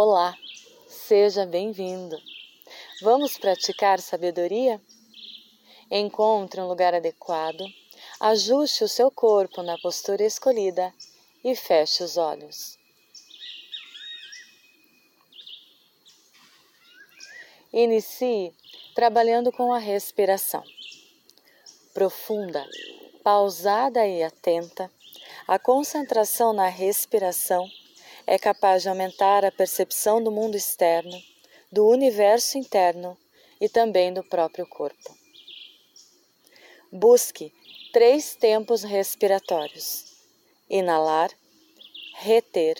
Olá, seja bem-vindo. Vamos praticar sabedoria? Encontre um lugar adequado, ajuste o seu corpo na postura escolhida e feche os olhos. Inicie trabalhando com a respiração. Profunda, pausada e atenta, a concentração na respiração é capaz de aumentar a percepção do mundo externo, do universo interno e também do próprio corpo. Busque três tempos respiratórios: inalar, reter,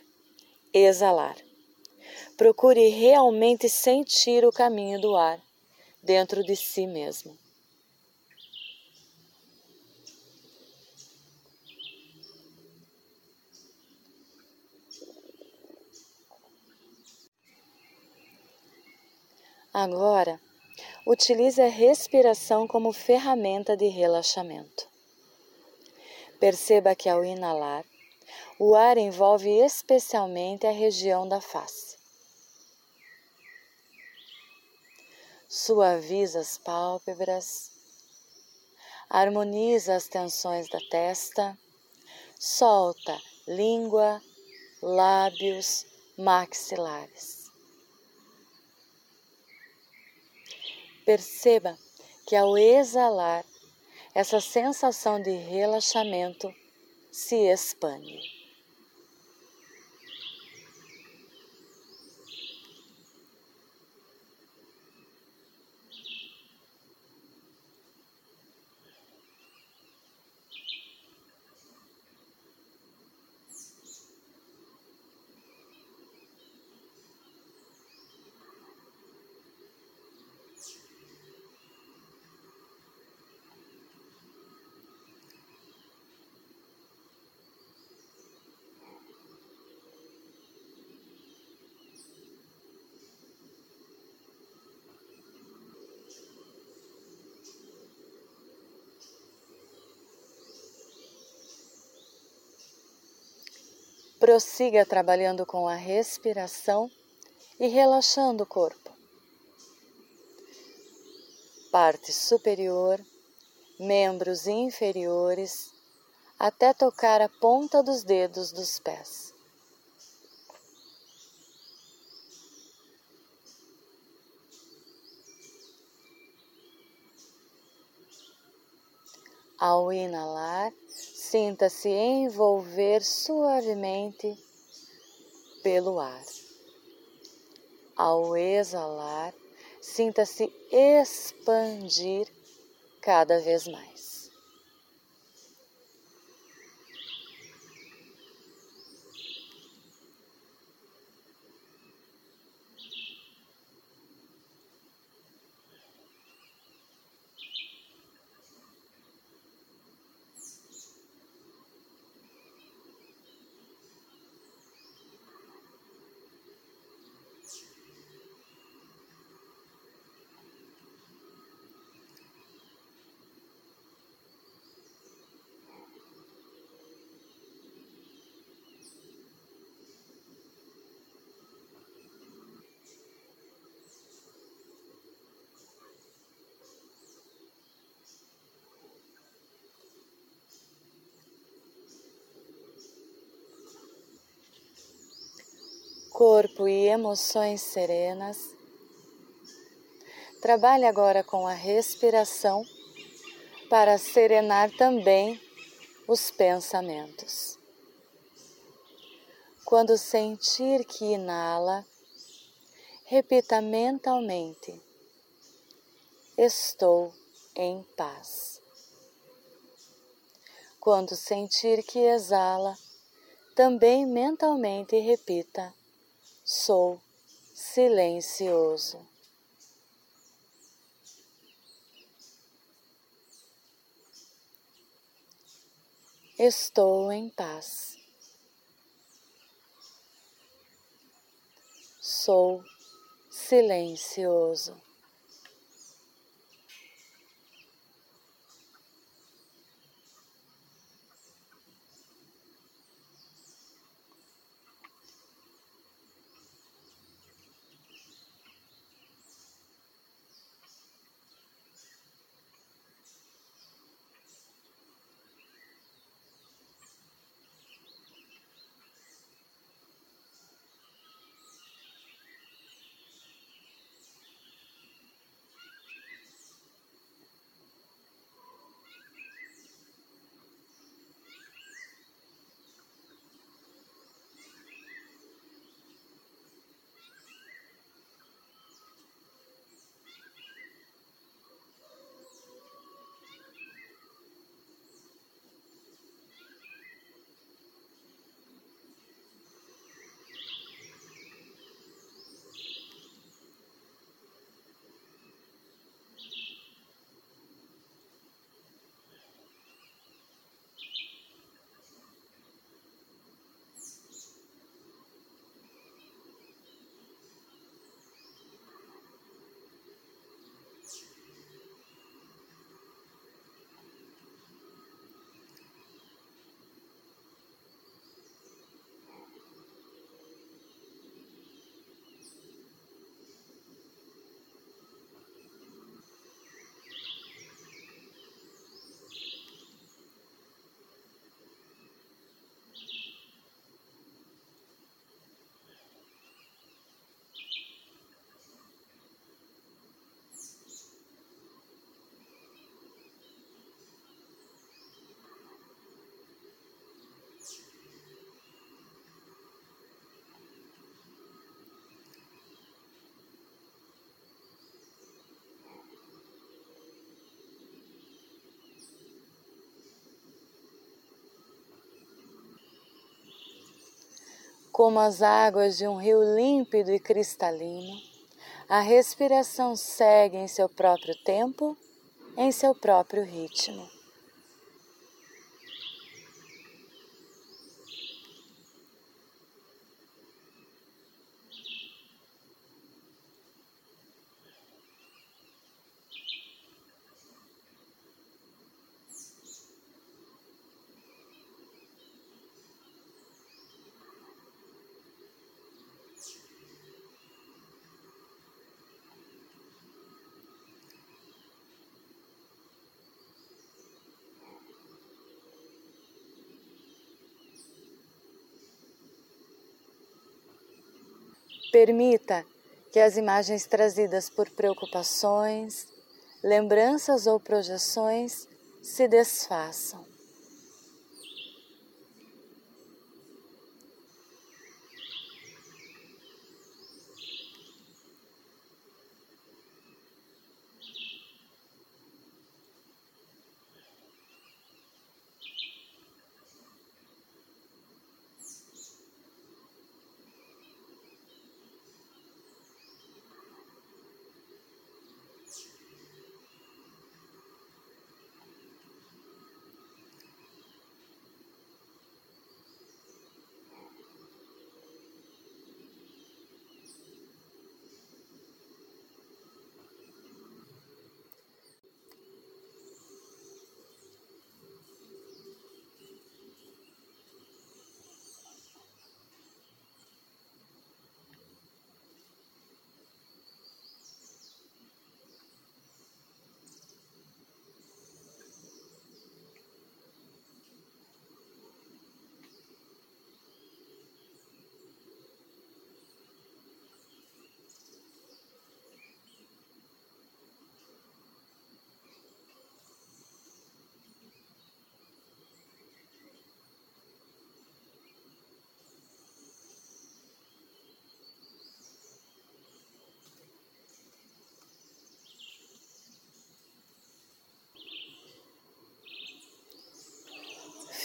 exalar. Procure realmente sentir o caminho do ar dentro de si mesmo. Agora, utilize a respiração como ferramenta de relaxamento. Perceba que ao inalar, o ar envolve especialmente a região da face. Suaviza as pálpebras, harmoniza as tensões da testa, solta língua, lábios, maxilares. Perceba que ao exalar, essa sensação de relaxamento se expande. Prossiga trabalhando com a respiração e relaxando o corpo. Parte superior, membros inferiores, até tocar a ponta dos dedos dos pés. Ao inalar, Sinta-se envolver suavemente pelo ar. Ao exalar, sinta-se expandir cada vez mais. Corpo e emoções serenas. Trabalhe agora com a respiração para serenar também os pensamentos. Quando sentir que inala, repita mentalmente: Estou em paz. Quando sentir que exala, também mentalmente repita: sou silencioso. Estou em paz. Sou silencioso. Como as águas de um rio límpido e cristalino, a respiração segue em seu próprio tempo, em seu próprio ritmo. Permita que as imagens trazidas por preocupações, lembranças ou projeções se desfaçam.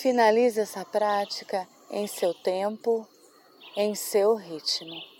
Finalize essa prática em seu tempo, em seu ritmo.